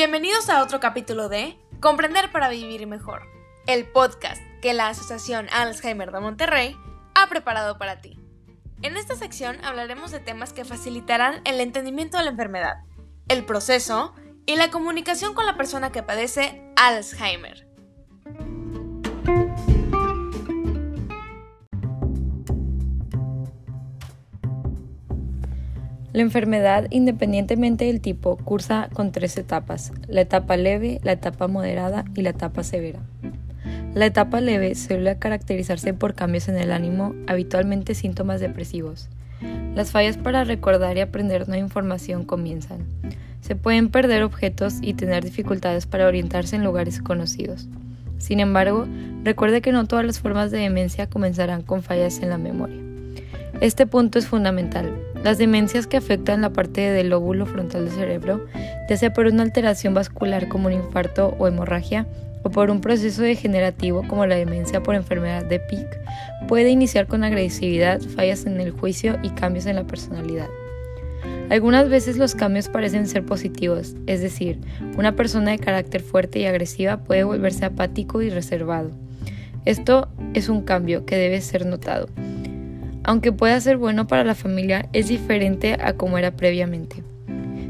Bienvenidos a otro capítulo de Comprender para Vivir Mejor, el podcast que la Asociación Alzheimer de Monterrey ha preparado para ti. En esta sección hablaremos de temas que facilitarán el entendimiento de la enfermedad, el proceso y la comunicación con la persona que padece Alzheimer. La enfermedad, independientemente del tipo, cursa con tres etapas, la etapa leve, la etapa moderada y la etapa severa. La etapa leve suele caracterizarse por cambios en el ánimo, habitualmente síntomas depresivos. Las fallas para recordar y aprender nueva información comienzan. Se pueden perder objetos y tener dificultades para orientarse en lugares conocidos. Sin embargo, recuerde que no todas las formas de demencia comenzarán con fallas en la memoria. Este punto es fundamental. Las demencias que afectan la parte del lóbulo frontal del cerebro, ya sea por una alteración vascular como un infarto o hemorragia, o por un proceso degenerativo como la demencia por enfermedad de Pick, puede iniciar con agresividad, fallas en el juicio y cambios en la personalidad. Algunas veces los cambios parecen ser positivos, es decir, una persona de carácter fuerte y agresiva puede volverse apático y reservado. Esto es un cambio que debe ser notado aunque pueda ser bueno para la familia, es diferente a como era previamente.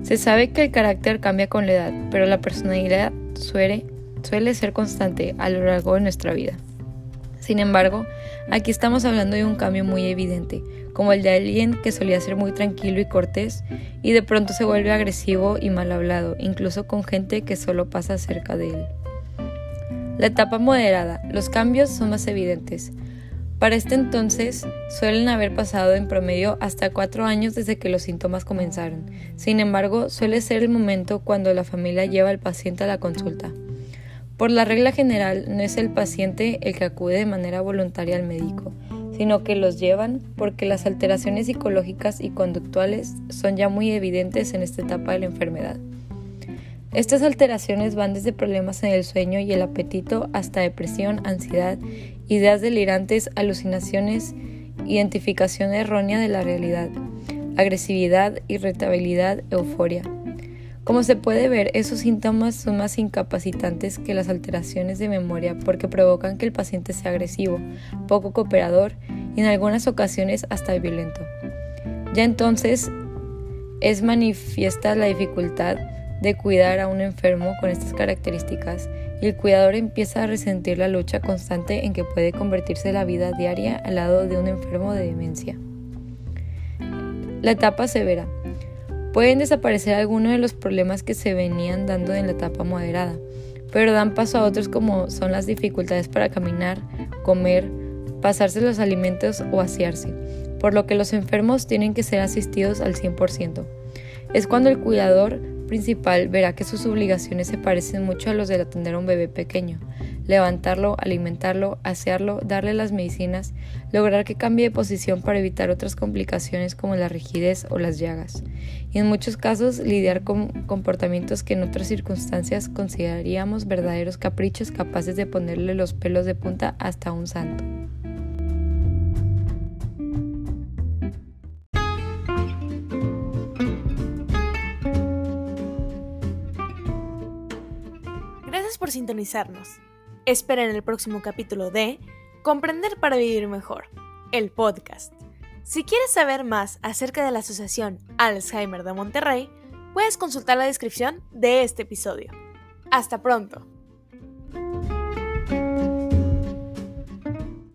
Se sabe que el carácter cambia con la edad, pero la personalidad suele, suele ser constante a lo largo de nuestra vida. Sin embargo, aquí estamos hablando de un cambio muy evidente, como el de alguien que solía ser muy tranquilo y cortés y de pronto se vuelve agresivo y mal hablado, incluso con gente que solo pasa cerca de él. La etapa moderada. Los cambios son más evidentes. Para este entonces suelen haber pasado en promedio hasta cuatro años desde que los síntomas comenzaron. Sin embargo, suele ser el momento cuando la familia lleva al paciente a la consulta. Por la regla general, no es el paciente el que acude de manera voluntaria al médico, sino que los llevan porque las alteraciones psicológicas y conductuales son ya muy evidentes en esta etapa de la enfermedad. Estas alteraciones van desde problemas en el sueño y el apetito hasta depresión, ansiedad, ideas delirantes, alucinaciones, identificación errónea de la realidad, agresividad, irritabilidad, euforia. Como se puede ver, esos síntomas son más incapacitantes que las alteraciones de memoria porque provocan que el paciente sea agresivo, poco cooperador y en algunas ocasiones hasta violento. Ya entonces es manifiesta la dificultad de cuidar a un enfermo con estas características y el cuidador empieza a resentir la lucha constante en que puede convertirse la vida diaria al lado de un enfermo de demencia. La etapa severa. Pueden desaparecer algunos de los problemas que se venían dando en la etapa moderada, pero dan paso a otros como son las dificultades para caminar, comer, pasarse los alimentos o asearse, por lo que los enfermos tienen que ser asistidos al 100%. Es cuando el cuidador principal verá que sus obligaciones se parecen mucho a los de atender a un bebé pequeño. Levantarlo, alimentarlo, asearlo, darle las medicinas, lograr que cambie de posición para evitar otras complicaciones como la rigidez o las llagas. Y en muchos casos lidiar con comportamientos que en otras circunstancias consideraríamos verdaderos caprichos capaces de ponerle los pelos de punta hasta un santo. Por sintonizarnos. Esperen el próximo capítulo de Comprender para Vivir Mejor, el podcast. Si quieres saber más acerca de la Asociación Alzheimer de Monterrey, puedes consultar la descripción de este episodio. Hasta pronto.